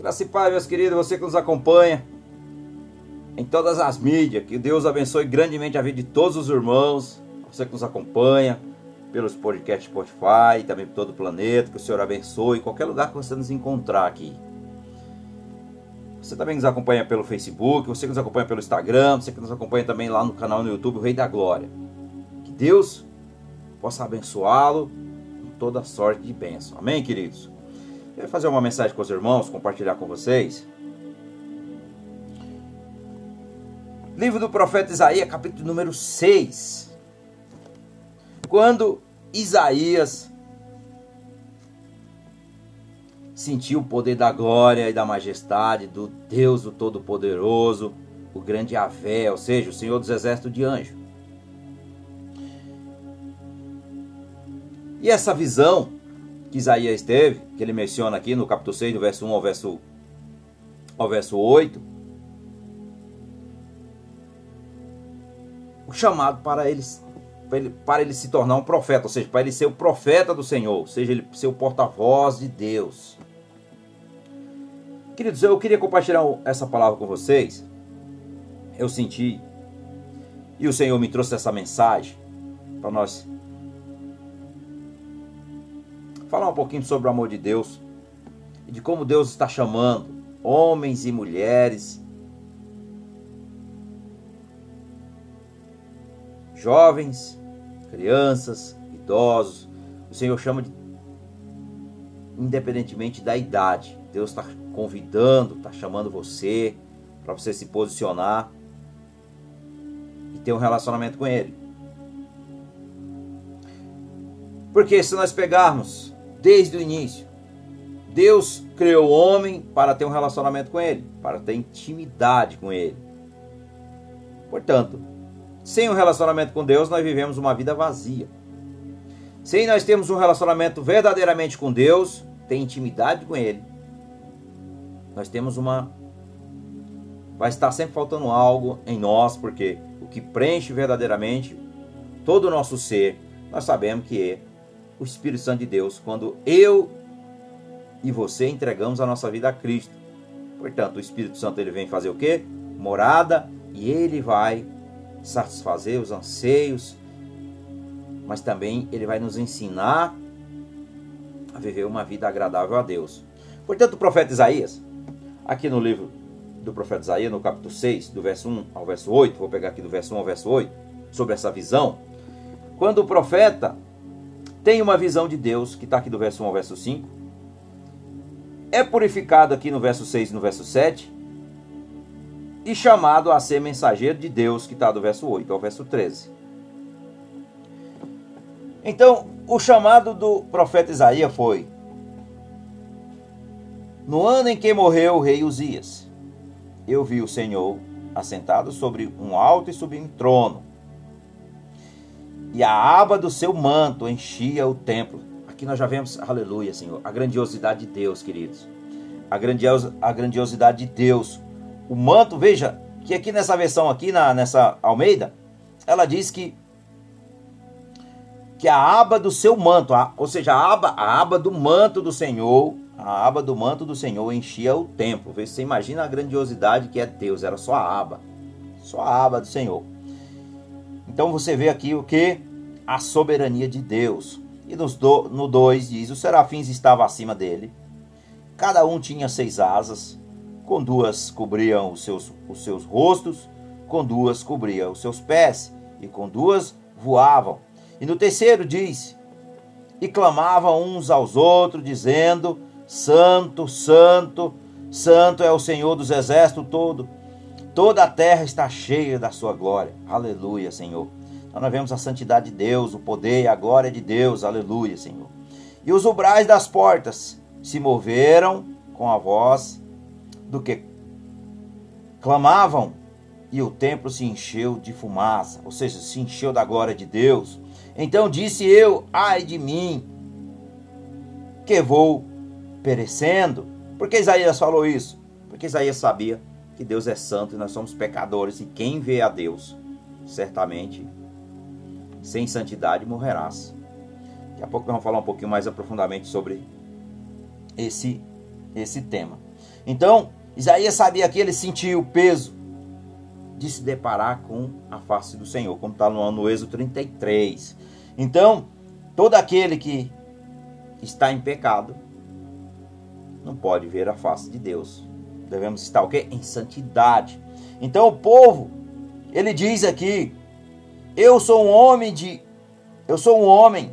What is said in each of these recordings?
Graça e paz, meus queridos, você que nos acompanha em todas as mídias. Que Deus abençoe grandemente a vida de todos os irmãos, você que nos acompanha pelos podcasts Spotify, também por todo o planeta. Que o Senhor abençoe em qualquer lugar que você nos encontrar aqui. Você também nos acompanha pelo Facebook, você que nos acompanha pelo Instagram, você que nos acompanha também lá no canal no YouTube, o Rei da Glória. Que Deus possa abençoá-lo com toda sorte de bênção. Amém, queridos? Quero fazer uma mensagem com os irmãos, compartilhar com vocês. Livro do profeta Isaías, capítulo número 6. Quando Isaías sentiu o poder da glória e da majestade do Deus do Todo-Poderoso, o grande Avé, ou seja, o Senhor dos Exércitos de Anjo. E essa visão que Isaías teve, que ele menciona aqui no capítulo 6, do verso 1 ao verso, ao verso 8, o chamado para ele, para ele, para ele se tornar um profeta, ou seja, para ele ser o profeta do Senhor, ou seja, ele ser o porta-voz de Deus. Queridos, eu queria compartilhar essa palavra com vocês. Eu senti, e o Senhor me trouxe essa mensagem para nós falar um pouquinho sobre o amor de Deus e de como Deus está chamando homens e mulheres, jovens, crianças, idosos. O Senhor chama de independentemente da idade. Deus está convidando, está chamando você para você se posicionar e ter um relacionamento com Ele. Porque se nós pegarmos desde o início. Deus criou o homem para ter um relacionamento com ele, para ter intimidade com ele. Portanto, sem um relacionamento com Deus, nós vivemos uma vida vazia. Sem nós termos um relacionamento verdadeiramente com Deus, ter intimidade com Ele, nós temos uma. Vai estar sempre faltando algo em nós, porque o que preenche verdadeiramente todo o nosso ser, nós sabemos que é o Espírito Santo de Deus quando eu e você entregamos a nossa vida a Cristo. Portanto, o Espírito Santo ele vem fazer o quê? Morada e ele vai satisfazer os anseios, mas também ele vai nos ensinar a viver uma vida agradável a Deus. Portanto, o profeta Isaías, aqui no livro do profeta Isaías, no capítulo 6, do verso 1 ao verso 8, vou pegar aqui do verso 1 ao verso 8, sobre essa visão, quando o profeta tem uma visão de Deus, que está aqui do verso 1 ao verso 5. É purificado aqui no verso 6 e no verso 7. E chamado a ser mensageiro de Deus, que está do verso 8 ao verso 13. Então, o chamado do profeta Isaías foi: No ano em que morreu o rei Uzias, eu vi o Senhor assentado sobre um alto e sublime trono e a aba do seu manto enchia o templo. Aqui nós já vemos, aleluia, Senhor, a grandiosidade de Deus, queridos. A, grandios, a grandiosidade de Deus. O manto, veja, que aqui nessa versão aqui, na, nessa Almeida, ela diz que que a aba do seu manto, a, ou seja, a aba, a aba do manto do Senhor, a aba do manto do Senhor enchia o templo. Você imagina a grandiosidade que é Deus, era só a aba, só a aba do Senhor. Então você vê aqui o que? A soberania de Deus. E do, no 2 diz: Os serafins estavam acima dele, cada um tinha seis asas, com duas cobriam os seus, os seus rostos, com duas cobriam os seus pés, e com duas voavam. E no terceiro diz: E clamavam uns aos outros, dizendo: Santo, Santo, Santo é o Senhor dos exércitos todo Toda a terra está cheia da sua glória. Aleluia, Senhor. Então nós vemos a santidade de Deus, o poder e a glória de Deus. Aleluia, Senhor. E os ubrais das portas se moveram com a voz do que clamavam, e o templo se encheu de fumaça, ou seja, se encheu da glória de Deus. Então disse eu: Ai de mim, que vou perecendo. Por que Isaías falou isso? Porque Isaías sabia que Deus é santo e nós somos pecadores, e quem vê a Deus, certamente, sem santidade morrerás. Daqui a pouco nós vamos falar um pouquinho mais aprofundadamente sobre esse, esse tema. Então, Isaías sabia que ele sentia o peso de se deparar com a face do Senhor, como está no, no Êxodo 33. Então, todo aquele que está em pecado não pode ver a face de Deus. Devemos estar o quê? Em santidade. Então o povo, ele diz aqui: Eu sou um homem de eu sou um homem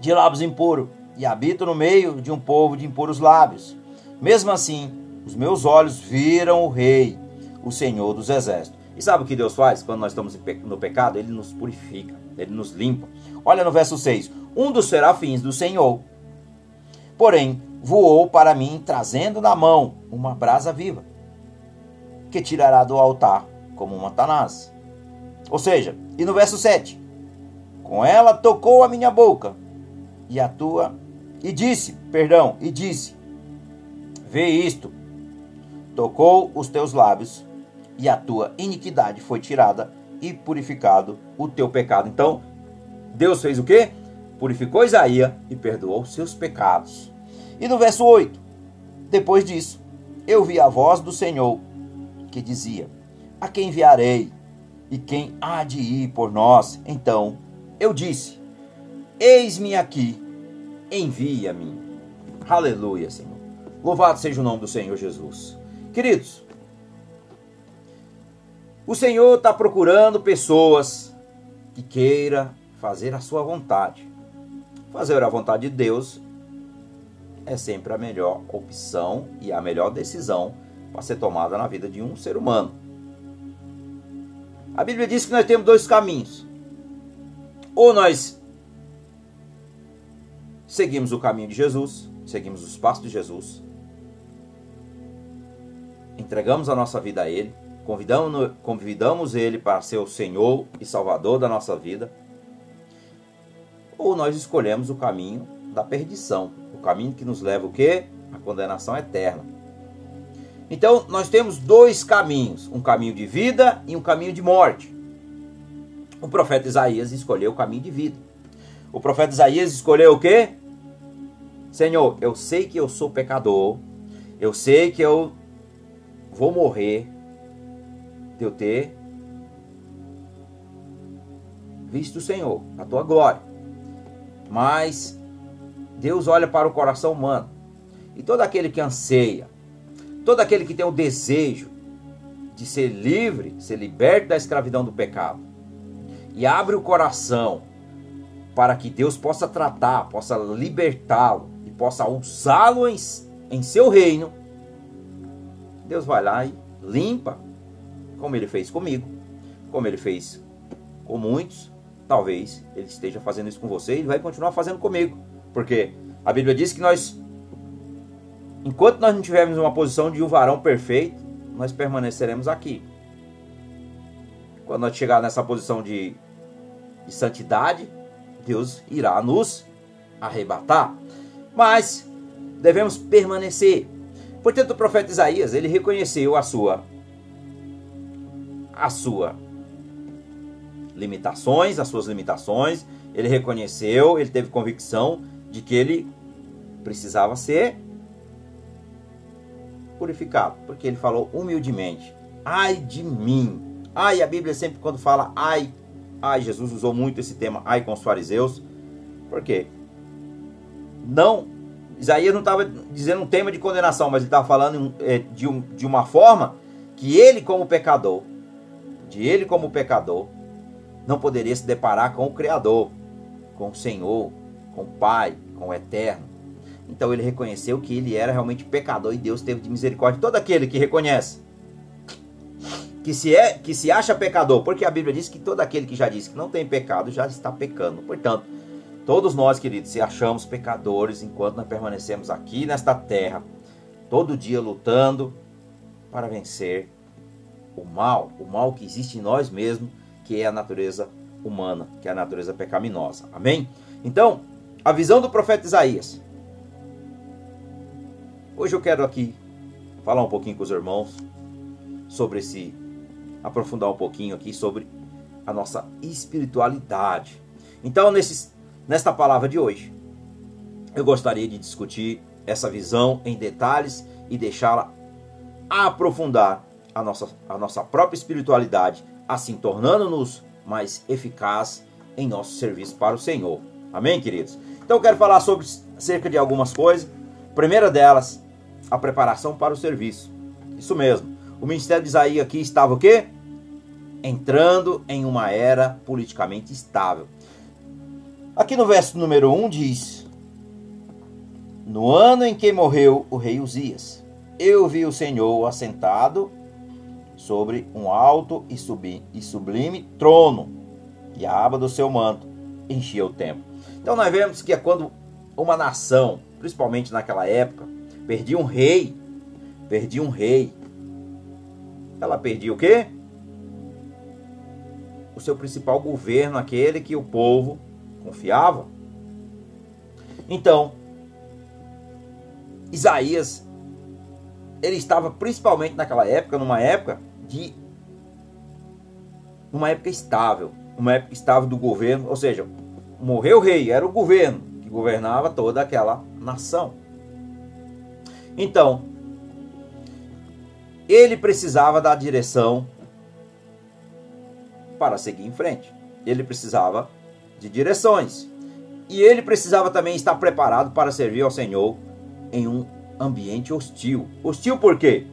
de lábios impuros e habito no meio de um povo de impuros lábios. Mesmo assim, os meus olhos viram o rei, o Senhor dos exércitos. E sabe o que Deus faz quando nós estamos no pecado? Ele nos purifica, ele nos limpa. Olha no verso 6: Um dos serafins do Senhor, porém, voou para mim, trazendo na mão uma brasa viva, que tirará do altar como uma tanaz. Ou seja, e no verso 7: Com ela tocou a minha boca, e a tua, e disse, perdão, e disse: Vê isto, tocou os teus lábios, e a tua iniquidade foi tirada, e purificado o teu pecado. Então, Deus fez o quê? Purificou Isaías e perdoou seus pecados. E no verso 8: Depois disso, eu vi a voz do Senhor que dizia: A quem enviarei? E quem há de ir por nós? Então eu disse: Eis-me aqui, envia-me. Aleluia, Senhor. Louvado seja o nome do Senhor Jesus. Queridos, o Senhor está procurando pessoas que queira fazer a sua vontade. Fazer a vontade de Deus é sempre a melhor opção e a melhor decisão para ser tomada na vida de um ser humano. A Bíblia diz que nós temos dois caminhos. Ou nós seguimos o caminho de Jesus, seguimos os passos de Jesus, entregamos a nossa vida a Ele, convidamos, Ele para ser o Senhor e Salvador da nossa vida, ou nós escolhemos o caminho da perdição, caminho que nos leva o quê? A condenação eterna. Então, nós temos dois caminhos, um caminho de vida e um caminho de morte. O profeta Isaías escolheu o caminho de vida. O profeta Isaías escolheu o quê? Senhor, eu sei que eu sou pecador, eu sei que eu vou morrer de eu ter visto o Senhor, a tua glória. Mas Deus olha para o coração humano. E todo aquele que anseia, todo aquele que tem o desejo de ser livre, ser liberto da escravidão do pecado, e abre o coração para que Deus possa tratar, possa libertá-lo e possa usá-lo em, em seu reino, Deus vai lá e limpa, como ele fez comigo, como ele fez com muitos. Talvez ele esteja fazendo isso com você e vai continuar fazendo comigo. Porque a Bíblia diz que nós, enquanto nós não tivermos uma posição de um varão perfeito, nós permaneceremos aqui. Quando nós chegar nessa posição de, de santidade, Deus irá nos arrebatar. Mas devemos permanecer. Portanto, o profeta Isaías, ele reconheceu a sua a sua limitações, as suas limitações, ele reconheceu, ele teve convicção de que ele precisava ser purificado, porque ele falou humildemente: ai de mim. Ai, a Bíblia sempre quando fala ai, ai, Jesus usou muito esse tema ai com os fariseus. Por quê? Não, Isaías não estava dizendo um tema de condenação, mas ele estava falando é, de, um, de uma forma que ele, como pecador, de ele como pecador, não poderia se deparar com o Criador, com o Senhor, com o Pai, com o Eterno. Então ele reconheceu que ele era realmente pecador e Deus teve de misericórdia todo aquele que reconhece que se é que se acha pecador, porque a Bíblia diz que todo aquele que já disse que não tem pecado já está pecando. Portanto, todos nós, queridos, se achamos pecadores enquanto nós permanecemos aqui nesta terra, todo dia lutando para vencer o mal, o mal que existe em nós mesmos, que é a natureza humana, que é a natureza pecaminosa. Amém? Então, a visão do profeta Isaías. Hoje eu quero aqui falar um pouquinho com os irmãos sobre esse aprofundar um pouquinho aqui sobre a nossa espiritualidade. Então, nesse, nesta palavra de hoje, eu gostaria de discutir essa visão em detalhes e deixá-la aprofundar a nossa, a nossa própria espiritualidade, assim tornando-nos mais eficazes em nosso serviço para o Senhor. Amém, queridos? Então eu quero falar sobre cerca de algumas coisas. primeira delas, a preparação para o serviço. Isso mesmo. O ministério de Isaías aqui estava o quê? Entrando em uma era politicamente estável. Aqui no verso número 1 diz: No ano em que morreu o rei Uzias, eu vi o Senhor assentado sobre um alto e sublime trono, e a aba do seu manto enchia o templo. Então nós vemos que é quando uma nação, principalmente naquela época, perdia um rei, perdia um rei, ela perdia o quê? O seu principal governo, aquele que o povo confiava. Então, Isaías, ele estava principalmente naquela época, numa época de uma época estável, uma época estável do governo, ou seja, morreu o rei, era o governo que governava toda aquela nação. Então, ele precisava da direção para seguir em frente. Ele precisava de direções. E ele precisava também estar preparado para servir ao Senhor em um ambiente hostil. Hostil por quê?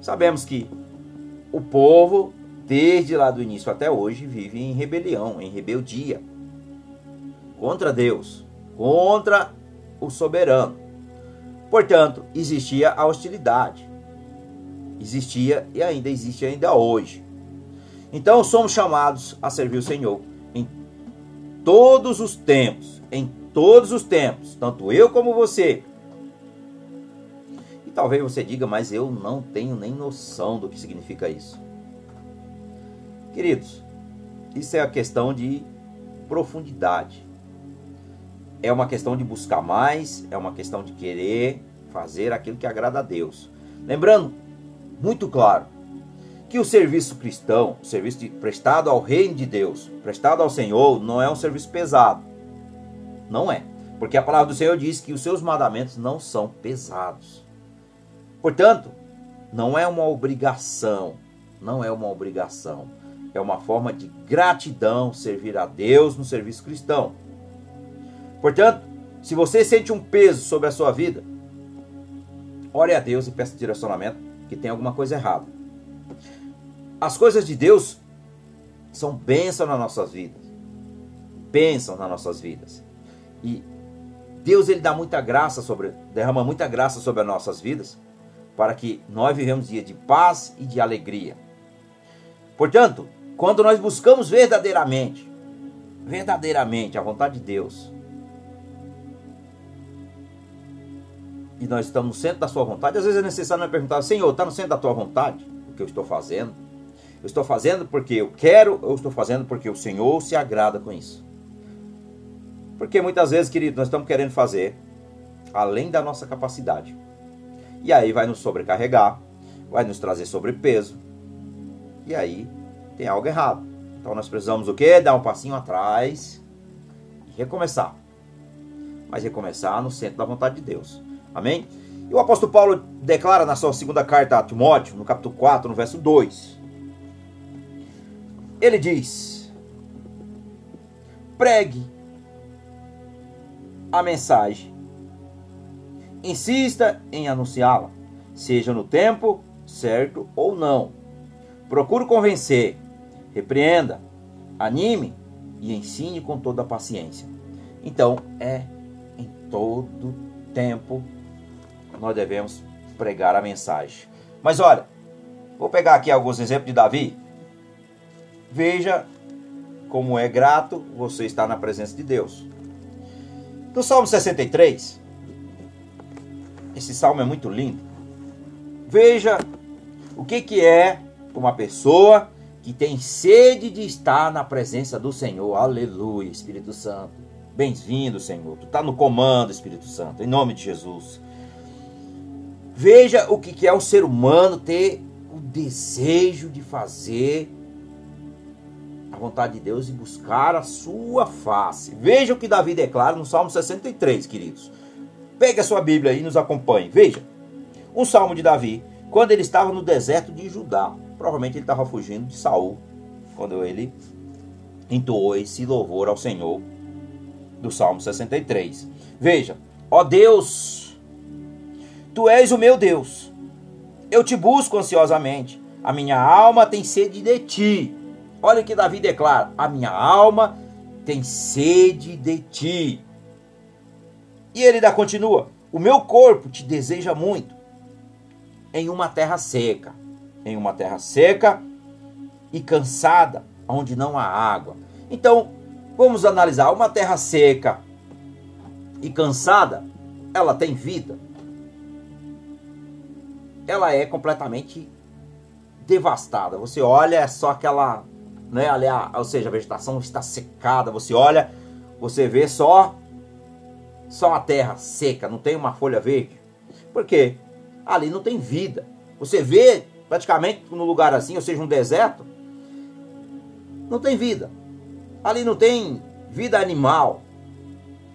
Sabemos que o povo, desde lá do início até hoje, vive em rebelião, em rebeldia contra Deus, contra o soberano. Portanto, existia a hostilidade. Existia e ainda existe ainda hoje. Então somos chamados a servir o Senhor em todos os tempos, em todos os tempos, tanto eu como você. E talvez você diga, mas eu não tenho nem noção do que significa isso. Queridos, isso é a questão de profundidade é uma questão de buscar mais, é uma questão de querer fazer aquilo que agrada a Deus. Lembrando, muito claro, que o serviço cristão, o serviço de, prestado ao reino de Deus, prestado ao Senhor, não é um serviço pesado. Não é. Porque a palavra do Senhor diz que os seus mandamentos não são pesados. Portanto, não é uma obrigação, não é uma obrigação. É uma forma de gratidão servir a Deus no serviço cristão. Portanto, se você sente um peso sobre a sua vida, ore a Deus e peça direcionamento, que tem alguma coisa errada. As coisas de Deus são bênçãos nas nossas vidas. Bênçãos nas nossas vidas. E Deus ele dá muita graça sobre, derrama muita graça sobre as nossas vidas, para que nós vivemos dia de paz e de alegria. Portanto, quando nós buscamos verdadeiramente, verdadeiramente a vontade de Deus, e nós estamos no centro da sua vontade, às vezes é necessário perguntar, Senhor, está no centro da tua vontade o que eu estou fazendo? Eu estou fazendo porque eu quero, ou estou fazendo porque o Senhor se agrada com isso? Porque muitas vezes, querido, nós estamos querendo fazer além da nossa capacidade. E aí vai nos sobrecarregar, vai nos trazer sobrepeso. E aí tem algo errado. Então nós precisamos o quê? Dar um passinho atrás e recomeçar. Mas recomeçar no centro da vontade de Deus. Amém? E o apóstolo Paulo declara na sua segunda carta a Timóteo, no capítulo 4, no verso 2. Ele diz: pregue a mensagem, insista em anunciá-la, seja no tempo certo ou não. Procure convencer, repreenda, anime e ensine com toda a paciência. Então, é em todo tempo nós devemos pregar a mensagem. Mas olha, vou pegar aqui alguns exemplos de Davi. Veja como é grato você estar na presença de Deus. No Salmo 63, esse salmo é muito lindo. Veja o que, que é uma pessoa que tem sede de estar na presença do Senhor. Aleluia, Espírito Santo. Bem-vindo, Senhor. Tu está no comando, Espírito Santo, em nome de Jesus. Veja o que é o ser humano ter o desejo de fazer a vontade de Deus e buscar a sua face. Veja o que Davi declara no Salmo 63, queridos. Pegue a sua Bíblia e nos acompanhe. Veja, um salmo de Davi, quando ele estava no deserto de Judá. Provavelmente ele estava fugindo de Saul, quando ele entoou esse louvor ao Senhor do Salmo 63. Veja, ó Deus, tu és o meu Deus. Eu te busco ansiosamente. A minha alma tem sede de ti. Olha o que Davi declara: A minha alma tem sede de ti. E ele ainda continua: O meu corpo te deseja muito em uma terra seca, em uma terra seca e cansada, onde não há água. Então, vamos analisar uma terra seca e cansada, ela tem vida. Ela é completamente devastada. Você olha, é só aquela, né, ali, ou seja, a vegetação está secada. Você olha, você vê só só a terra seca, não tem uma folha verde. Por quê? Ali não tem vida. Você vê praticamente no lugar assim, ou seja, um deserto, não tem vida. Ali não tem vida animal.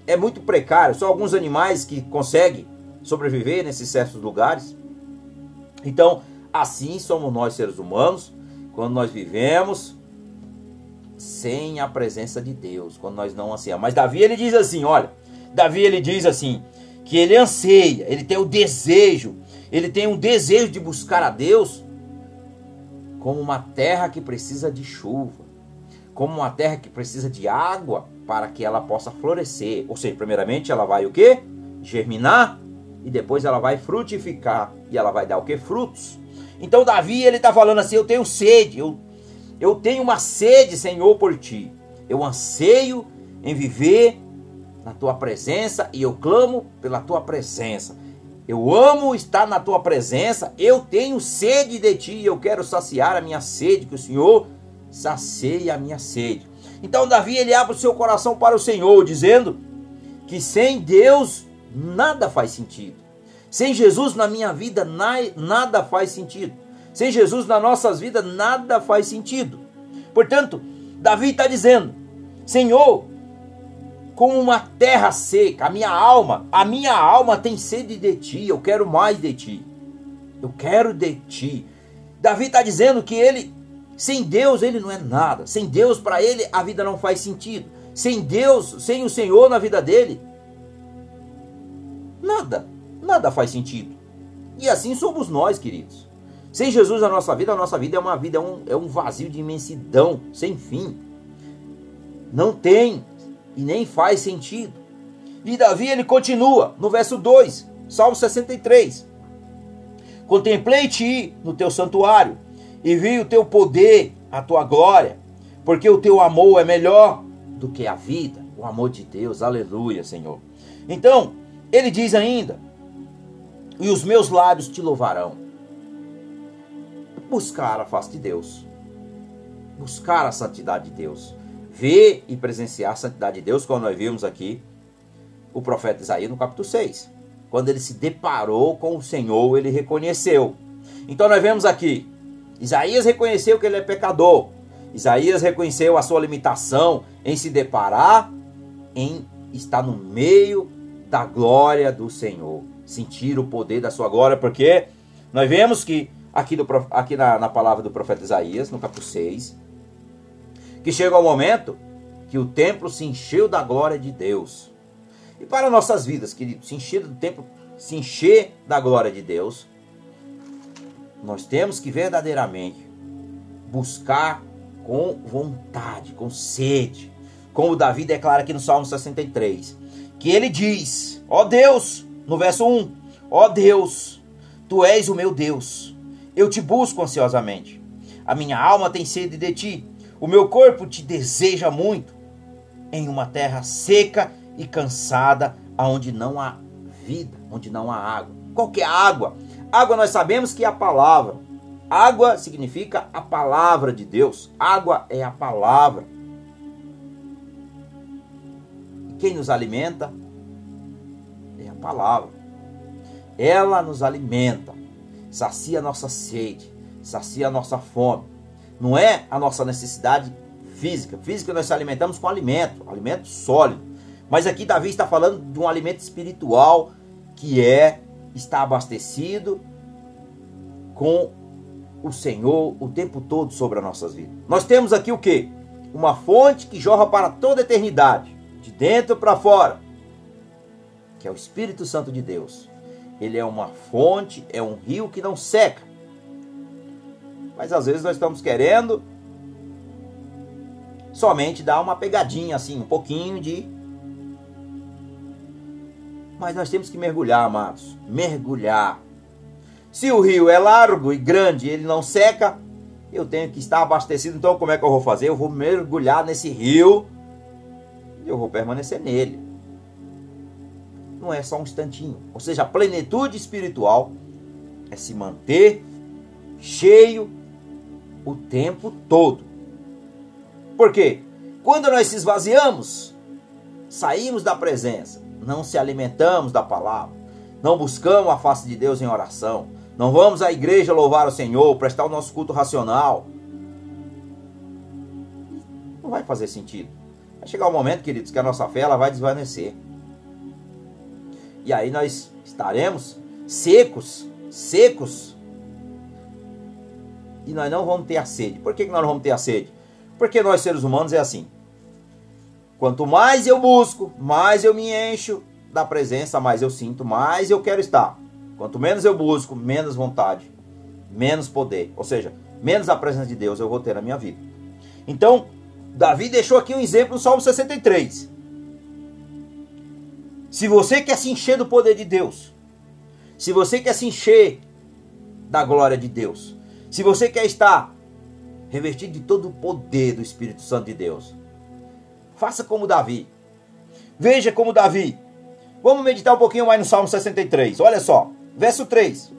É muito precário. Só alguns animais que conseguem sobreviver nesses certos lugares. Então, assim somos nós seres humanos, quando nós vivemos sem a presença de Deus, quando nós não ansiamos. Mas Davi ele diz assim, olha, Davi ele diz assim, que ele anseia, ele tem o desejo, ele tem um desejo de buscar a Deus como uma terra que precisa de chuva, como uma terra que precisa de água para que ela possa florescer. Ou seja, primeiramente ela vai o quê? Germinar e depois ela vai frutificar e ela vai dar o quê? Frutos. Então Davi ele está falando assim: eu tenho sede, eu, eu tenho uma sede, Senhor, por ti. Eu anseio em viver na tua presença e eu clamo pela tua presença. Eu amo estar na tua presença, eu tenho sede de ti e eu quero saciar a minha sede, que o Senhor sacie a minha sede. Então Davi ele abre o seu coração para o Senhor, dizendo que sem Deus nada faz sentido. Sem Jesus na minha vida nada faz sentido. Sem Jesus nas nossas vidas nada faz sentido. Portanto, Davi está dizendo: Senhor, como uma terra seca. A minha alma, a minha alma tem sede de ti. Eu quero mais de ti. Eu quero de ti. Davi está dizendo que ele, sem Deus, ele não é nada. Sem Deus, para ele, a vida não faz sentido. Sem Deus, sem o Senhor na vida dele, nada, nada faz sentido. E assim somos nós, queridos. Sem Jesus na nossa vida, a nossa vida é uma vida, é um, é um vazio de imensidão, sem fim. Não tem e nem faz sentido. E Davi ele continua no verso 2, Salmo 63. Contemplei-te no teu santuário e vi o teu poder, a tua glória, porque o teu amor é melhor do que a vida, o amor de Deus. Aleluia, Senhor. Então, ele diz ainda: "E os meus lábios te louvarão". Buscar a face de Deus. Buscar a santidade de Deus ver e presenciar a santidade de Deus, como nós vimos aqui o profeta Isaías no capítulo 6. Quando ele se deparou com o Senhor, ele reconheceu. Então nós vemos aqui, Isaías reconheceu que ele é pecador. Isaías reconheceu a sua limitação em se deparar, em estar no meio da glória do Senhor. Sentir o poder da sua glória, porque nós vemos que aqui, do, aqui na, na palavra do profeta Isaías, no capítulo 6, que chega o momento que o templo se encheu da glória de Deus. E para nossas vidas, querido, se encher do templo, se encher da glória de Deus, nós temos que verdadeiramente buscar com vontade, com sede, como Davi declara aqui no Salmo 63, que ele diz: Ó Deus, no verso 1, ó Deus, tu és o meu Deus, eu te busco ansiosamente, a minha alma tem sede de ti o meu corpo te deseja muito em uma terra seca e cansada, aonde não há vida, onde não há água. Qual que é a água? Água nós sabemos que é a palavra. Água significa a palavra de Deus. Água é a palavra. Quem nos alimenta é a palavra. Ela nos alimenta, sacia a nossa sede, sacia a nossa fome não é a nossa necessidade física. Física nós se alimentamos com alimento, alimento sólido. Mas aqui Davi está falando de um alimento espiritual que é estar abastecido com o Senhor o tempo todo sobre as nossas vidas. Nós temos aqui o que? Uma fonte que jorra para toda a eternidade, de dentro para fora, que é o Espírito Santo de Deus. Ele é uma fonte, é um rio que não seca. Mas às vezes nós estamos querendo somente dar uma pegadinha assim, um pouquinho de mas nós temos que mergulhar, amados. Mergulhar. Se o rio é largo e grande, ele não seca, eu tenho que estar abastecido. Então, como é que eu vou fazer? Eu vou mergulhar nesse rio eu vou permanecer nele. Não é só um instantinho. Ou seja, a plenitude espiritual é se manter cheio o tempo todo. Por quê? Quando nós se esvaziamos, saímos da presença, não se alimentamos da palavra, não buscamos a face de Deus em oração, não vamos à igreja louvar o Senhor, prestar o nosso culto racional. Não vai fazer sentido. Vai chegar um momento, queridos, que a nossa fé ela vai desvanecer. E aí nós estaremos secos, secos. E nós não vamos ter a sede. Por que nós não vamos ter a sede? Porque nós seres humanos é assim. Quanto mais eu busco, mais eu me encho da presença, mais eu sinto, mais eu quero estar. Quanto menos eu busco, menos vontade, menos poder. Ou seja, menos a presença de Deus eu vou ter na minha vida. Então, Davi deixou aqui um exemplo no Salmo 63. Se você quer se encher do poder de Deus, se você quer se encher da glória de Deus, se você quer estar revestido de todo o poder do Espírito Santo de Deus, Faça como Davi. Veja como Davi. Vamos meditar um pouquinho mais no Salmo 63. Olha só, verso 3.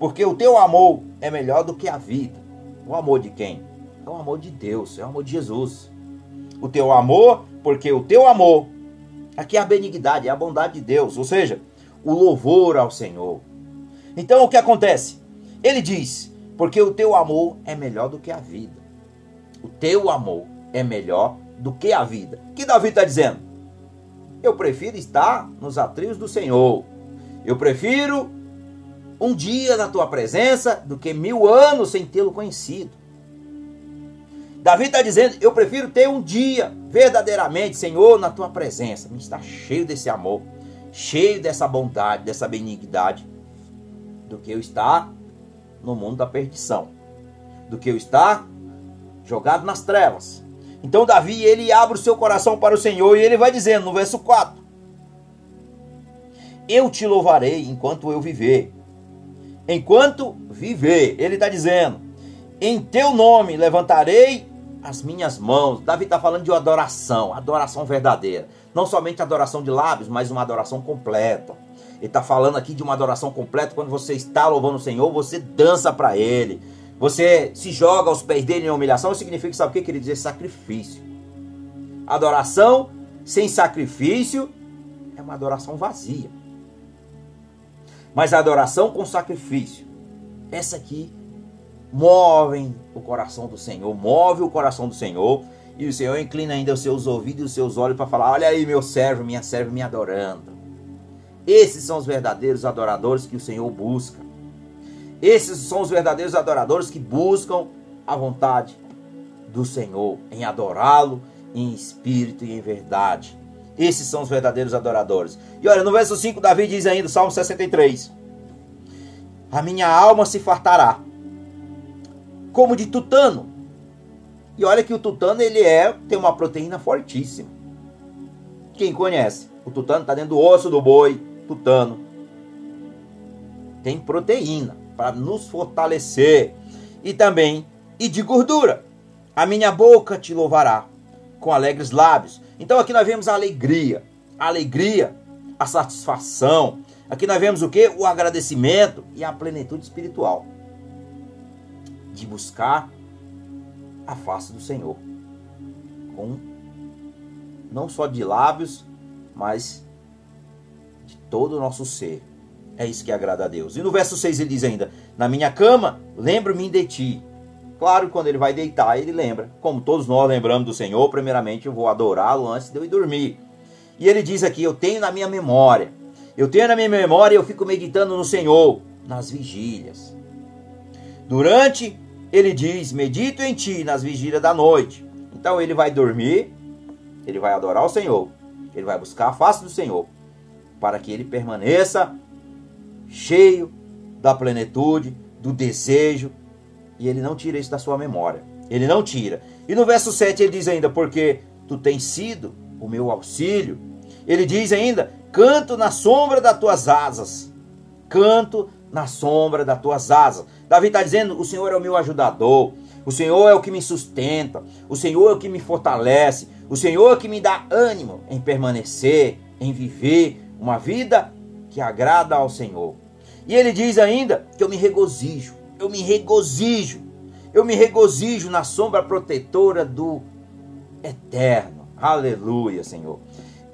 Porque o teu amor é melhor do que a vida. O amor de quem? É o amor de Deus, é o amor de Jesus. O teu amor, porque o teu amor, aqui é a benignidade, é a bondade de Deus, ou seja, o louvor ao Senhor. Então o que acontece? Ele diz: porque o teu amor é melhor do que a vida. O teu amor é melhor do que a vida. O que Davi está dizendo? Eu prefiro estar nos atrios do Senhor. Eu prefiro um dia na tua presença do que mil anos sem tê-lo conhecido. Davi está dizendo: Eu prefiro ter um dia verdadeiramente, Senhor, na tua presença. Me está cheio desse amor, cheio dessa bondade, dessa benignidade, do que eu estar no mundo da perdição, do que eu estar jogado nas trevas, então Davi, ele abre o seu coração para o Senhor e ele vai dizendo no verso 4: Eu te louvarei enquanto eu viver. Enquanto viver, ele está dizendo: Em teu nome levantarei as minhas mãos. Davi está falando de adoração, adoração verdadeira. Não somente adoração de lábios, mas uma adoração completa. Ele está falando aqui de uma adoração completa. Quando você está louvando o Senhor, você dança para Ele você se joga aos pés dele em humilhação, significa, sabe o que quer dizer? Sacrifício. Adoração sem sacrifício é uma adoração vazia. Mas a adoração com sacrifício, essa aqui move o coração do Senhor, move o coração do Senhor, e o Senhor inclina ainda os seus ouvidos e os seus olhos para falar: Olha aí, meu servo, minha serva me adorando. Esses são os verdadeiros adoradores que o Senhor busca. Esses são os verdadeiros adoradores que buscam a vontade do Senhor, em adorá-lo em espírito e em verdade. Esses são os verdadeiros adoradores. E olha, no verso 5, Davi diz ainda, Salmo 63: A minha alma se fartará, como de tutano. E olha que o tutano ele é, tem uma proteína fortíssima. Quem conhece? O tutano está dentro do osso do boi, tutano. Tem proteína para nos fortalecer. E também, e de gordura. A minha boca te louvará com alegres lábios. Então aqui nós vemos a alegria, a alegria, a satisfação. Aqui nós vemos o que? O agradecimento e a plenitude espiritual. De buscar a face do Senhor. Com não só de lábios, mas de todo o nosso ser. É isso que agrada a Deus. E no verso 6 ele diz ainda: Na minha cama, lembro-me de ti. Claro, quando ele vai deitar, ele lembra. Como todos nós lembramos do Senhor, primeiramente eu vou adorá-lo antes de eu ir dormir. E ele diz aqui: Eu tenho na minha memória. Eu tenho na minha memória eu fico meditando no Senhor nas vigílias. Durante, ele diz: Medito em ti nas vigílias da noite. Então ele vai dormir, ele vai adorar o Senhor, ele vai buscar a face do Senhor, para que ele permaneça cheio da plenitude, do desejo, e ele não tira isso da sua memória. Ele não tira. E no verso 7 ele diz ainda: Porque tu tens sido o meu auxílio. Ele diz ainda: Canto na sombra das tuas asas. Canto na sombra das tuas asas. Davi está dizendo: O Senhor é o meu ajudador. O Senhor é o que me sustenta. O Senhor é o que me fortalece. O Senhor é o que me dá ânimo em permanecer, em viver uma vida que agrada ao Senhor. E ele diz ainda que eu me regozijo. Eu me regozijo. Eu me regozijo na sombra protetora do Eterno. Aleluia, Senhor.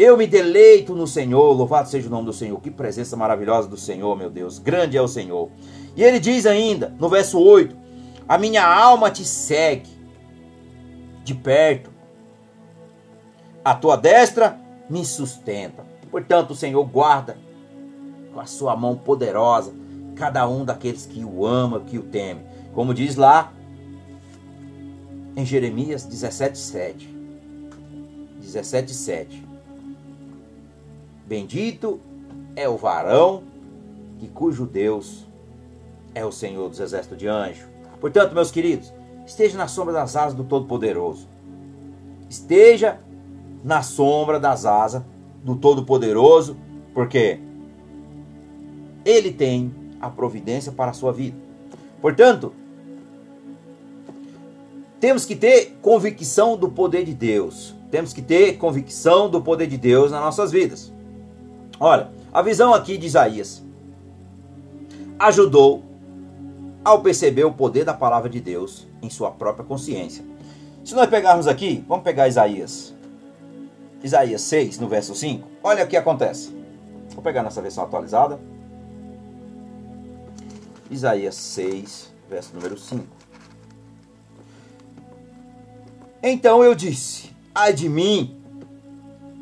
Eu me deleito no Senhor, louvado seja o nome do Senhor. Que presença maravilhosa do Senhor, meu Deus. Grande é o Senhor. E ele diz ainda, no verso 8: A minha alma te segue de perto, a tua destra me sustenta. Portanto, o Senhor guarda com a sua mão poderosa cada um daqueles que o ama, que o teme. Como diz lá em Jeremias 17, 7. 17, 7. Bendito é o varão que cujo Deus é o Senhor dos exércitos de anjo. Portanto, meus queridos, esteja na sombra das asas do Todo-Poderoso. Esteja na sombra das asas do Todo-Poderoso, porque Ele tem a providência para a sua vida. Portanto, temos que ter convicção do poder de Deus. Temos que ter convicção do poder de Deus nas nossas vidas. Olha, a visão aqui de Isaías ajudou ao perceber o poder da palavra de Deus em sua própria consciência. Se nós pegarmos aqui, vamos pegar Isaías. Isaías 6, no verso 5. Olha o que acontece. Vou pegar nessa versão atualizada. Isaías 6, verso número 5. Então eu disse: Ai de mim,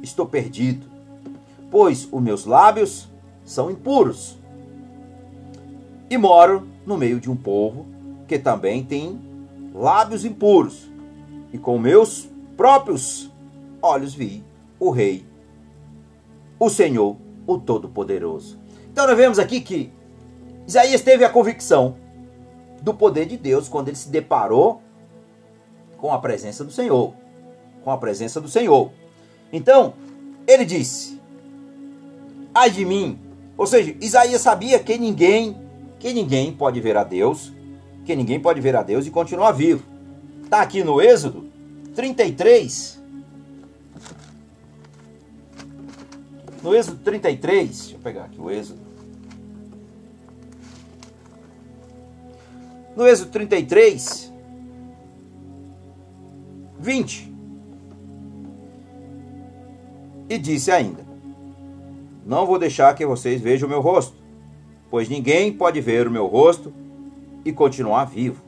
estou perdido pois os meus lábios são impuros. E moro no meio de um povo que também tem lábios impuros. E com meus próprios olhos vi o Rei, o Senhor, o Todo-Poderoso. Então nós vemos aqui que Isaías teve a convicção do poder de Deus quando ele se deparou com a presença do Senhor. Com a presença do Senhor. Então, ele disse: ai de mim. Ou seja, Isaías sabia que ninguém, que ninguém pode ver a Deus, que ninguém pode ver a Deus e continuar vivo. Está aqui no Êxodo 33. No Êxodo 33, deixa eu pegar aqui o Êxodo. No Êxodo 33, 20. E disse ainda: não vou deixar que vocês vejam o meu rosto, pois ninguém pode ver o meu rosto e continuar vivo.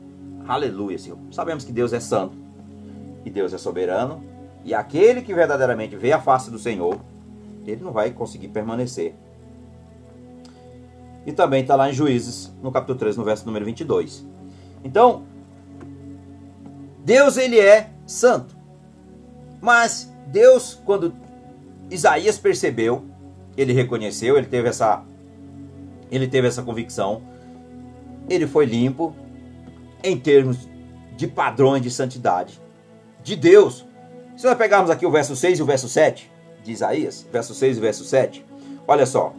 Aleluia, Senhor. Sabemos que Deus é santo e Deus é soberano, e aquele que verdadeiramente vê a face do Senhor, ele não vai conseguir permanecer. E também está lá em Juízes, no capítulo 3, no verso número 22. Então, Deus ele é santo. Mas Deus, quando Isaías percebeu ele reconheceu, ele teve essa ele teve essa convicção. Ele foi limpo em termos de padrões de santidade de Deus. Se nós pegarmos aqui o verso 6 e o verso 7 de Isaías, verso 6 e verso 7, olha só.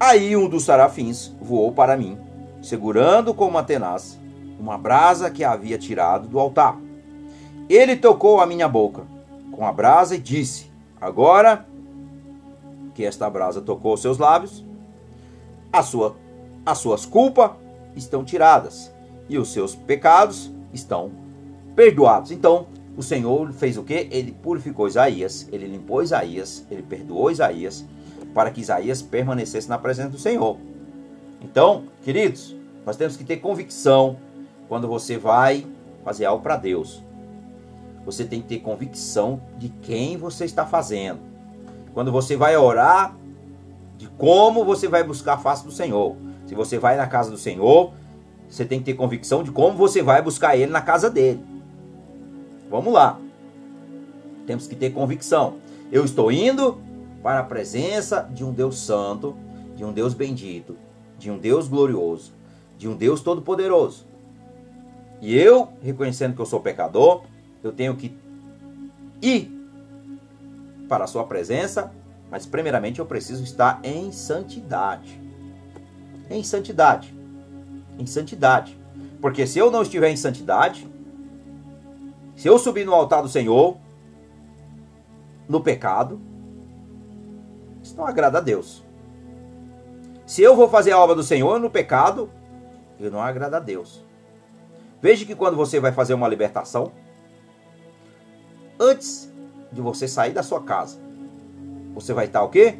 Aí um dos sarafins voou para mim, segurando com uma tenaz uma brasa que havia tirado do altar. Ele tocou a minha boca com a brasa e disse: Agora que esta brasa tocou seus lábios, a sua, as suas culpas estão tiradas e os seus pecados estão perdoados. Então, o Senhor fez o que? Ele purificou Isaías, ele limpou Isaías, ele perdoou Isaías, para que Isaías permanecesse na presença do Senhor. Então, queridos, nós temos que ter convicção quando você vai fazer algo para Deus. Você tem que ter convicção de quem você está fazendo. Quando você vai orar de como você vai buscar a face do Senhor. Se você vai na casa do Senhor, você tem que ter convicção de como você vai buscar ele na casa dele. Vamos lá. Temos que ter convicção. Eu estou indo para a presença de um Deus santo, de um Deus bendito, de um Deus glorioso, de um Deus todo-poderoso. E eu, reconhecendo que eu sou pecador, eu tenho que ir para a sua presença, mas primeiramente eu preciso estar em santidade. Em santidade em santidade. Porque se eu não estiver em santidade, se eu subir no altar do Senhor, no pecado, isso não agrada a Deus. Se eu vou fazer a obra do Senhor no pecado, eu não agrada a Deus. Veja que quando você vai fazer uma libertação, antes de você sair da sua casa, você vai estar o quê?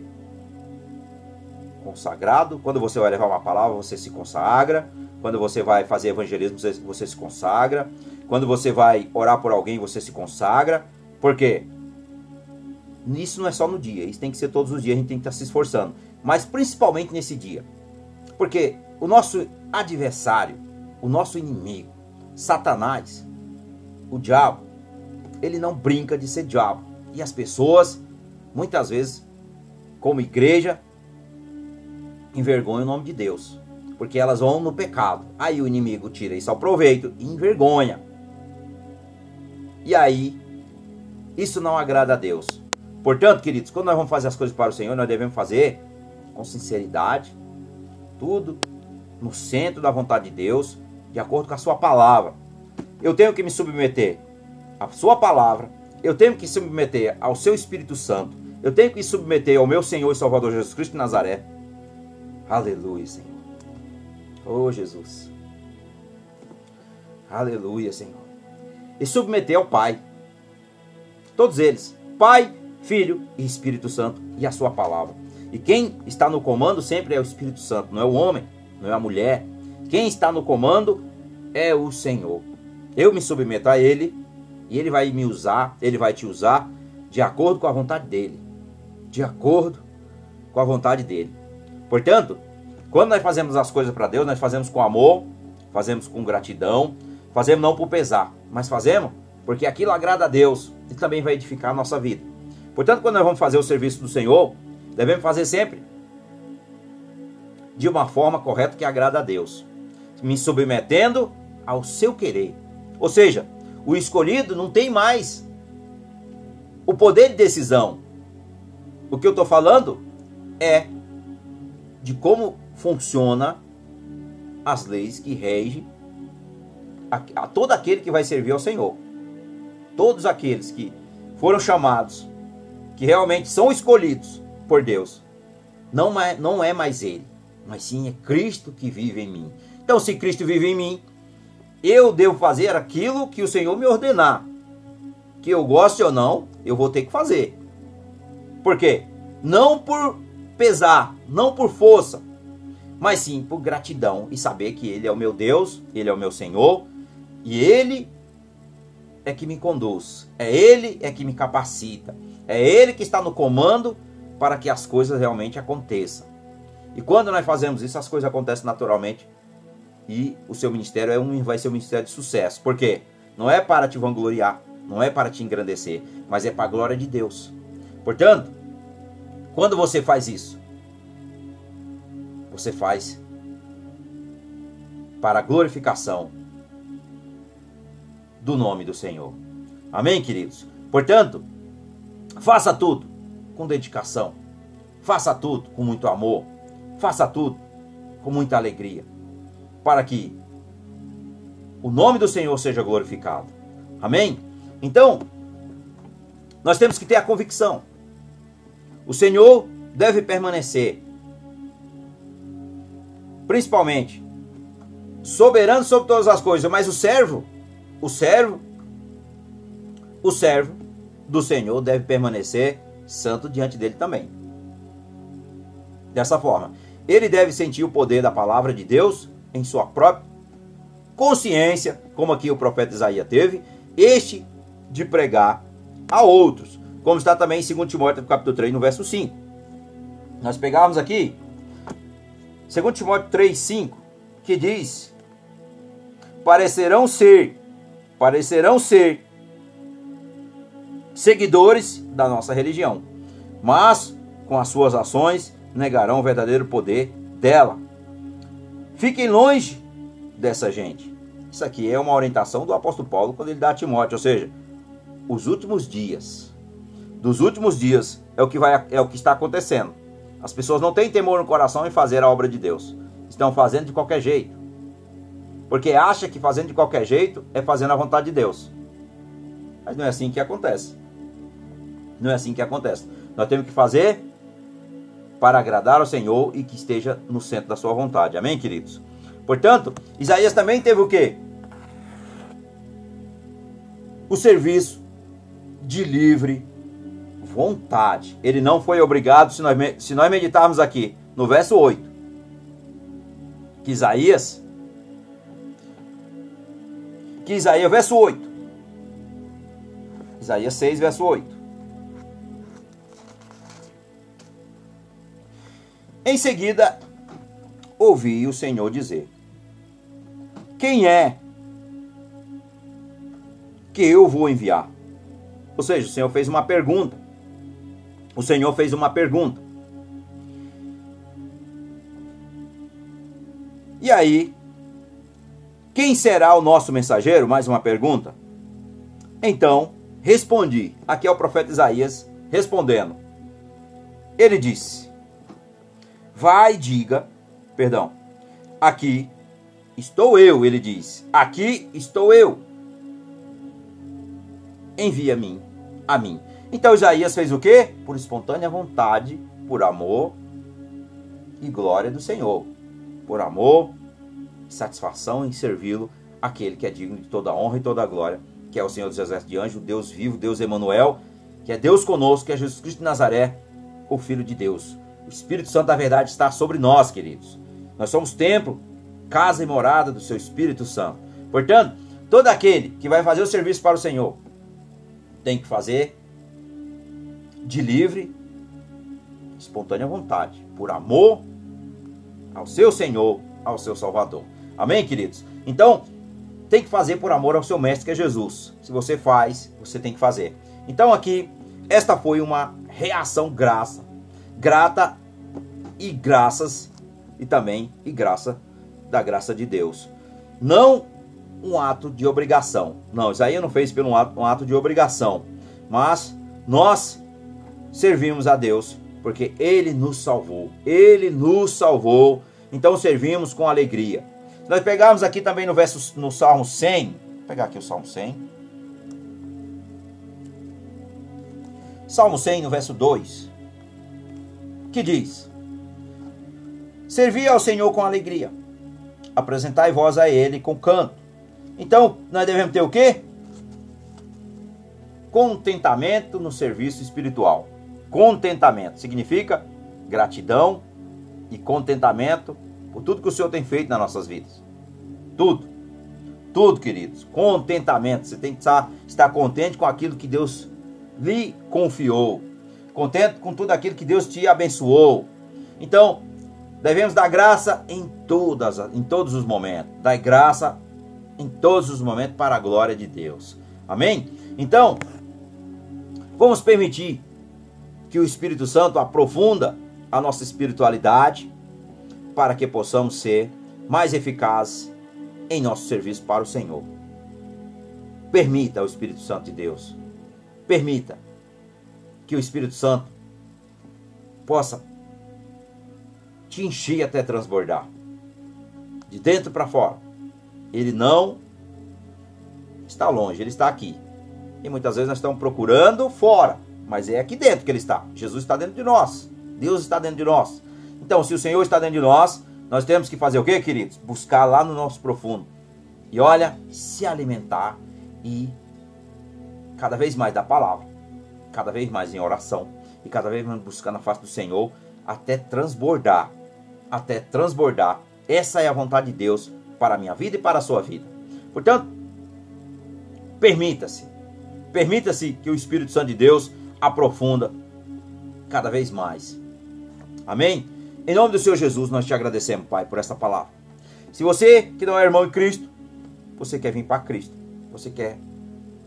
Consagrado. Quando você vai levar uma palavra, você se consagra. Quando você vai fazer evangelismo, você, você se consagra. Quando você vai orar por alguém, você se consagra. Por quê? Isso não é só no dia, isso tem que ser todos os dias, a gente tem que estar se esforçando. Mas principalmente nesse dia. Porque o nosso adversário, o nosso inimigo, Satanás, o diabo, ele não brinca de ser diabo. E as pessoas, muitas vezes, como igreja, envergonham o nome de Deus porque elas vão no pecado. Aí o inimigo tira isso ao proveito e envergonha. E aí, isso não agrada a Deus. Portanto, queridos, quando nós vamos fazer as coisas para o Senhor, nós devemos fazer com sinceridade, tudo no centro da vontade de Deus, de acordo com a sua palavra. Eu tenho que me submeter à sua palavra, eu tenho que submeter ao seu Espírito Santo, eu tenho que me submeter ao meu Senhor e Salvador Jesus Cristo de Nazaré. Aleluia, Senhor. Oh, Jesus. Aleluia, Senhor. E submeter ao Pai. Todos eles. Pai, Filho e Espírito Santo e a sua palavra. E quem está no comando sempre é o Espírito Santo, não é o homem, não é a mulher. Quem está no comando é o Senhor. Eu me submeto a Ele e Ele vai me usar, Ele vai te usar de acordo com a vontade dEle. De acordo com a vontade dEle. Portanto, quando nós fazemos as coisas para Deus, nós fazemos com amor, fazemos com gratidão, fazemos não por pesar, mas fazemos porque aquilo agrada a Deus e também vai edificar a nossa vida. Portanto, quando nós vamos fazer o serviço do Senhor, devemos fazer sempre de uma forma correta que agrada a Deus, me submetendo ao seu querer. Ou seja, o escolhido não tem mais o poder de decisão. O que eu estou falando é de como funciona as leis que regem a, a todo aquele que vai servir ao Senhor. Todos aqueles que foram chamados, que realmente são escolhidos por Deus, não é, não é mais ele, mas sim é Cristo que vive em mim. Então, se Cristo vive em mim, eu devo fazer aquilo que o Senhor me ordenar. Que eu goste ou não, eu vou ter que fazer. Por quê? Não por pesar, não por força, mas sim por gratidão e saber que Ele é o meu Deus, Ele é o meu Senhor e Ele é que me conduz, é Ele é que me capacita, é Ele que está no comando para que as coisas realmente aconteçam. E quando nós fazemos isso, as coisas acontecem naturalmente e o seu ministério é um, vai ser um ministério de sucesso. Por quê? Não é para te vangloriar, não é para te engrandecer, mas é para a glória de Deus. Portanto, quando você faz isso, você faz para a glorificação do nome do Senhor. Amém, queridos? Portanto, faça tudo com dedicação. Faça tudo com muito amor. Faça tudo com muita alegria. Para que o nome do Senhor seja glorificado. Amém? Então, nós temos que ter a convicção. O Senhor deve permanecer principalmente, soberano sobre todas as coisas, mas o servo, o servo, o servo do Senhor deve permanecer santo diante dele também. Dessa forma, ele deve sentir o poder da palavra de Deus em sua própria consciência, como aqui o profeta Isaías teve, este de pregar a outros, como está também em 2 Timóteo capítulo 3, no verso 5. nós pegamos aqui, 2 Timóteo 3,5, que diz: parecerão ser, parecerão ser seguidores da nossa religião, mas com as suas ações negarão o verdadeiro poder dela. Fiquem longe dessa gente. Isso aqui é uma orientação do apóstolo Paulo quando ele dá a Timóteo, ou seja, os últimos dias. Dos últimos dias é o que vai é o que está acontecendo. As pessoas não têm temor no coração em fazer a obra de Deus. Estão fazendo de qualquer jeito. Porque acha que fazendo de qualquer jeito é fazendo a vontade de Deus. Mas não é assim que acontece. Não é assim que acontece. Nós temos que fazer para agradar ao Senhor e que esteja no centro da sua vontade. Amém, queridos? Portanto, Isaías também teve o quê? O serviço de livre vontade. Ele não foi obrigado, se nós, se nós meditarmos aqui no verso 8, que Isaías, que Isaías, verso 8, Isaías 6, verso 8. Em seguida, ouvi o Senhor dizer: Quem é que eu vou enviar? Ou seja, o Senhor fez uma pergunta o Senhor fez uma pergunta. E aí, quem será o nosso mensageiro? Mais uma pergunta. Então, respondi. Aqui é o profeta Isaías respondendo. Ele disse: Vai, diga, perdão, aqui estou eu, ele diz. Aqui estou eu. Envia-me a mim. Então Isaías fez o quê? Por espontânea vontade, por amor e glória do Senhor. Por amor e satisfação em servi-lo, aquele que é digno de toda honra e toda glória, que é o Senhor dos Exércitos de Anjo, Deus vivo, Deus Emanuel, que é Deus conosco, que é Jesus Cristo de Nazaré, o Filho de Deus. O Espírito Santo da verdade está sobre nós, queridos. Nós somos templo, casa e morada do seu Espírito Santo. Portanto, todo aquele que vai fazer o serviço para o Senhor tem que fazer de livre, espontânea vontade, por amor ao seu Senhor, ao seu Salvador. Amém, queridos? Então, tem que fazer por amor ao seu mestre que é Jesus. Se você faz, você tem que fazer. Então aqui, esta foi uma reação graça, grata e graças e também e graça da graça de Deus. Não um ato de obrigação. Não, Isaías não fez pelo um ato, um ato de obrigação, mas nós servimos a Deus, porque Ele nos salvou. Ele nos salvou. Então servimos com alegria. Se nós pegarmos aqui também no verso no Salmo 100, vou pegar aqui o Salmo 100. Salmo 100 no verso 2. Que diz: Servi ao Senhor com alegria. Apresentai vós a ele com canto. Então, nós devemos ter o quê? Contentamento no serviço espiritual. Contentamento significa gratidão e contentamento por tudo que o Senhor tem feito nas nossas vidas. Tudo. Tudo, queridos. Contentamento. Você tem que estar, estar contente com aquilo que Deus lhe confiou. Contente com tudo aquilo que Deus te abençoou. Então, devemos dar graça em todas, em todos os momentos. Dar graça em todos os momentos para a glória de Deus. Amém? Então, vamos permitir que o Espírito Santo aprofunda a nossa espiritualidade para que possamos ser mais eficazes em nosso serviço para o Senhor. Permita o Espírito Santo de Deus. Permita que o Espírito Santo possa te encher até transbordar. De dentro para fora. Ele não está longe, ele está aqui. E muitas vezes nós estamos procurando fora mas é aqui dentro que ele está. Jesus está dentro de nós. Deus está dentro de nós. Então, se o Senhor está dentro de nós, nós temos que fazer o que, queridos? Buscar lá no nosso profundo. E olha, se alimentar e cada vez mais da palavra, cada vez mais em oração e cada vez mais buscando a face do Senhor até transbordar, até transbordar. Essa é a vontade de Deus para a minha vida e para a sua vida. Portanto, permita-se, permita-se que o Espírito Santo de Deus aprofunda cada vez mais Amém? Em nome do Senhor Jesus, nós te agradecemos, Pai, por essa palavra. Se você que não é irmão em Cristo, você quer vir para Cristo, você quer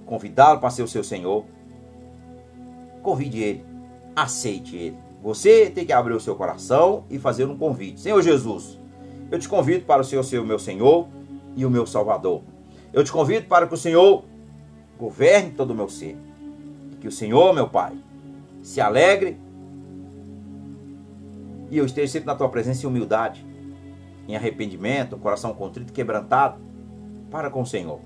convidá-lo para ser o seu Senhor, convide ele, aceite ele. Você tem que abrir o seu coração e fazer um convite. Senhor Jesus, eu te convido para o Senhor ser o meu Senhor e o meu Salvador. Eu te convido para que o Senhor governe todo o meu ser. Que o Senhor, meu Pai, se alegre e eu esteja sempre na tua presença em humildade, em arrependimento, coração contrito quebrantado para com o Senhor.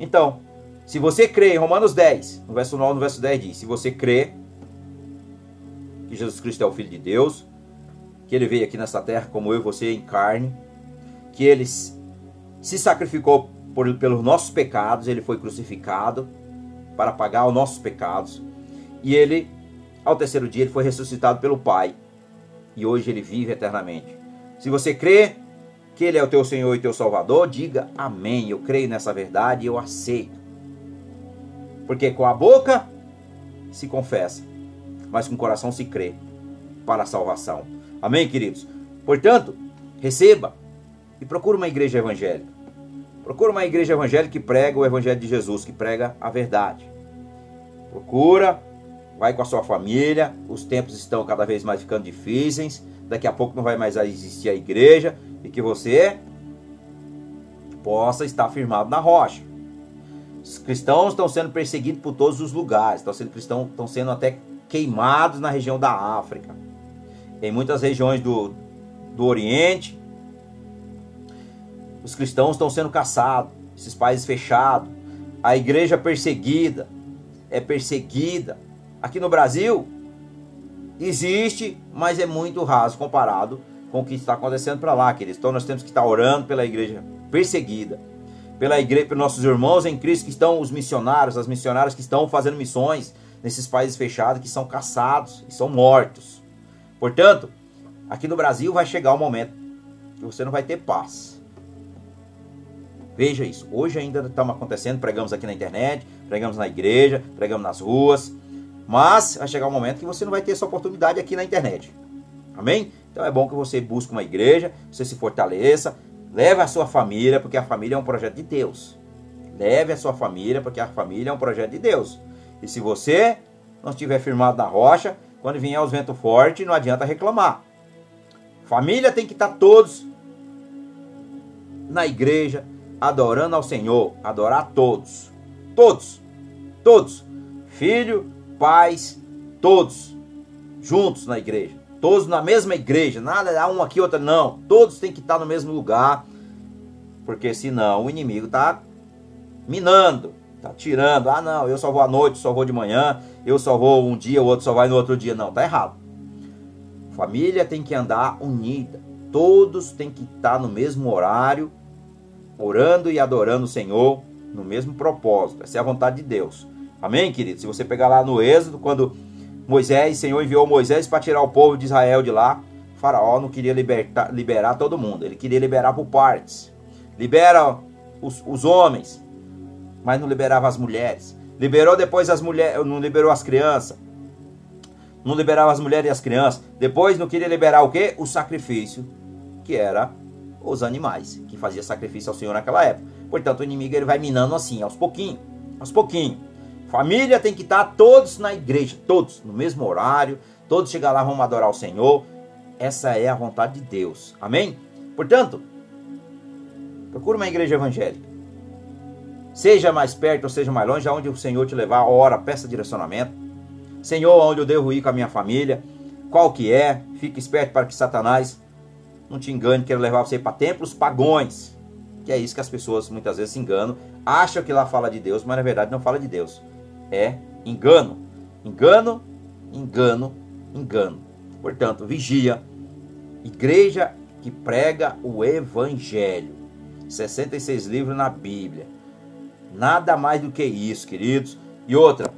Então, se você crê em Romanos 10, no verso 9, no verso 10 diz: Se você crê que Jesus Cristo é o Filho de Deus, que ele veio aqui nessa terra como eu e você em carne, que ele se sacrificou por, pelos nossos pecados, ele foi crucificado para pagar os nossos pecados, e ele, ao terceiro dia, ele foi ressuscitado pelo Pai, e hoje ele vive eternamente. Se você crê que ele é o teu Senhor e teu Salvador, diga amém. Eu creio nessa verdade e eu aceito. Porque com a boca se confessa, mas com o coração se crê para a salvação. Amém, queridos? Portanto, receba e procure uma igreja evangélica. Procura uma igreja evangélica que prega o evangelho de Jesus, que prega a verdade. Procura, vai com a sua família. Os tempos estão cada vez mais ficando difíceis. Daqui a pouco não vai mais existir a igreja e que você possa estar firmado na rocha. Os cristãos estão sendo perseguidos por todos os lugares, estão sendo cristãos, estão sendo até queimados na região da África, em muitas regiões do, do Oriente. Os cristãos estão sendo caçados, esses países fechados, a igreja perseguida, é perseguida. Aqui no Brasil existe, mas é muito raso comparado com o que está acontecendo para lá, queridos. Então nós temos que estar orando pela igreja perseguida, pela igreja, pelos nossos irmãos em Cristo que estão os missionários, as missionárias que estão fazendo missões nesses países fechados, que são caçados e são mortos. Portanto, aqui no Brasil vai chegar o um momento que você não vai ter paz. Veja isso. Hoje ainda estamos acontecendo, pregamos aqui na internet, pregamos na igreja, pregamos nas ruas. Mas vai chegar um momento que você não vai ter essa oportunidade aqui na internet. Amém? Então é bom que você busque uma igreja, você se fortaleça, leve a sua família, porque a família é um projeto de Deus. Leve a sua família, porque a família é um projeto de Deus. E se você não estiver firmado na rocha, quando vier os ventos fortes, não adianta reclamar. Família tem que estar todos na igreja, adorando ao Senhor, adorar todos. Todos. Todos. Filho, pais, todos juntos na igreja todos na mesma igreja, nada um aqui, outro não. Todos têm que estar no mesmo lugar, porque senão o inimigo está minando, está tirando. Ah, não, eu só vou à noite, só vou de manhã, eu só vou um dia, o outro só vai no outro dia. Não, tá errado. Família tem que andar unida. Todos têm que estar no mesmo horário, orando e adorando o Senhor no mesmo propósito. Essa é a vontade de Deus. Amém, querido? Se você pegar lá no Êxodo, quando Moisés, Senhor enviou Moisés para tirar o povo de Israel de lá. O faraó não queria libertar, liberar todo mundo, ele queria liberar por partes. Libera os, os homens, mas não liberava as mulheres. Liberou depois as mulheres, não liberou as crianças. Não liberava as mulheres e as crianças. Depois não queria liberar o quê? O sacrifício, que era os animais, que fazia sacrifício ao Senhor naquela época. Portanto, o inimigo ele vai minando assim, aos pouquinhos, aos pouquinhos. Família tem que estar todos na igreja, todos no mesmo horário, todos chegar lá vamos adorar o Senhor. Essa é a vontade de Deus. Amém? Portanto, procure uma igreja evangélica. Seja mais perto ou seja mais longe, aonde o Senhor te levar, ora, peça direcionamento. Senhor, aonde eu devo ir com a minha família? Qual que é? Fique esperto para que Satanás não te engane, queira levar você para templos pagões. Que é isso que as pessoas muitas vezes se enganam, acham que lá fala de Deus, mas na verdade não fala de Deus é engano. Engano, engano, engano. Portanto, vigia. Igreja que prega o Evangelho. 66 livros na Bíblia. Nada mais do que isso, queridos. E outra,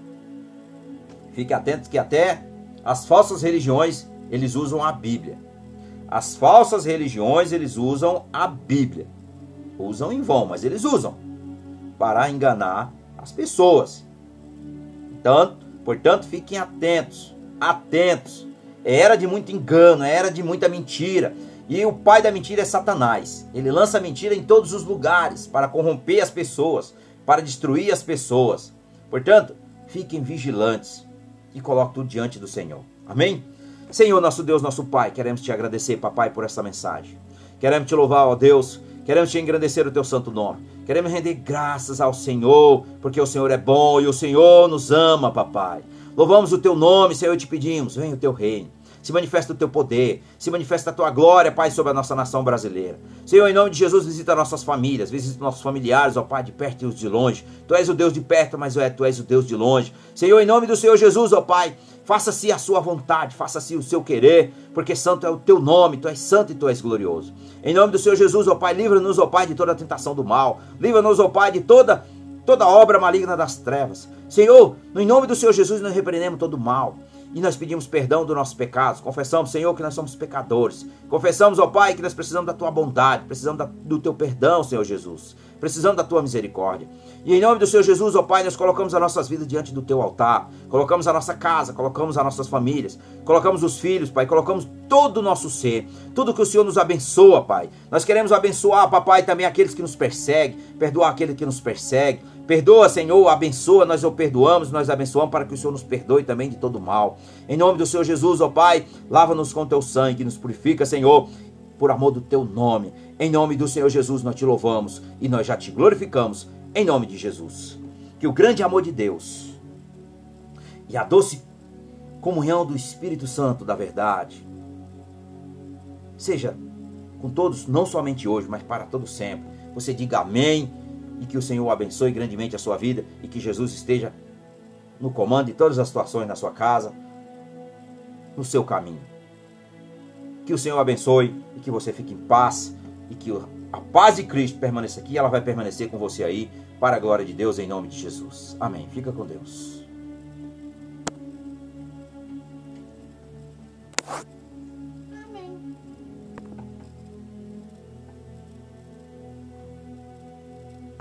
fique atento que até as falsas religiões, eles usam a Bíblia. As falsas religiões, eles usam a Bíblia. Usam em vão, mas eles usam para enganar as pessoas. Portanto, portanto, fiquem atentos, atentos. É era de muito engano, é era de muita mentira. E o pai da mentira é Satanás. Ele lança mentira em todos os lugares para corromper as pessoas, para destruir as pessoas. Portanto, fiquem vigilantes e coloquem tudo diante do Senhor. Amém? Senhor, nosso Deus, nosso Pai, queremos te agradecer, papai, por essa mensagem. Queremos te louvar, ó Deus. Queremos te engrandecer o teu santo nome. Queremos render graças ao Senhor, porque o Senhor é bom e o Senhor nos ama, papai. Louvamos o teu nome, Senhor, e te pedimos, venha o teu reino se manifesta o teu poder, se manifesta a tua glória, Pai, sobre a nossa nação brasileira. Senhor, em nome de Jesus, visita nossas famílias, visita nossos familiares, ó Pai, de perto e os de longe. Tu és o Deus de perto, mas é, tu és o Deus de longe. Senhor, em nome do Senhor Jesus, ó Pai, faça-se a sua vontade, faça-se o seu querer, porque santo é o teu nome, tu és santo e tu és glorioso. Em nome do Senhor Jesus, ó Pai, livra-nos, ó Pai, de toda tentação do mal. Livra-nos, ó Pai, de toda toda obra maligna das trevas. Senhor, no nome do Senhor Jesus, nós repreendemos todo o mal. E nós pedimos perdão dos nossos pecados. Confessamos, Senhor, que nós somos pecadores. Confessamos, ó Pai, que nós precisamos da tua bondade, precisamos do teu perdão, Senhor Jesus. Precisamos da tua misericórdia. E em nome do Senhor Jesus, ó Pai, nós colocamos as nossas vidas diante do teu altar. Colocamos a nossa casa, colocamos as nossas famílias, colocamos os filhos, Pai, colocamos todo o nosso ser. Tudo que o Senhor nos abençoa, Pai. Nós queremos abençoar, papai, também aqueles que nos perseguem, perdoar aqueles que nos perseguem Perdoa, Senhor, abençoa, nós o perdoamos, nós abençoamos para que o Senhor nos perdoe também de todo mal. Em nome do Senhor Jesus, ó Pai, lava-nos com teu sangue, nos purifica, Senhor, por amor do teu nome. Em nome do Senhor Jesus, nós te louvamos e nós já te glorificamos, em nome de Jesus. Que o grande amor de Deus e a doce comunhão do Espírito Santo da verdade seja com todos, não somente hoje, mas para todo sempre. Você diga amém e que o Senhor abençoe grandemente a sua vida e que Jesus esteja no comando de todas as situações na sua casa, no seu caminho. Que o Senhor abençoe e que você fique em paz e que a paz de Cristo permaneça aqui, ela vai permanecer com você aí, para a glória de Deus, em nome de Jesus. Amém. Fica com Deus.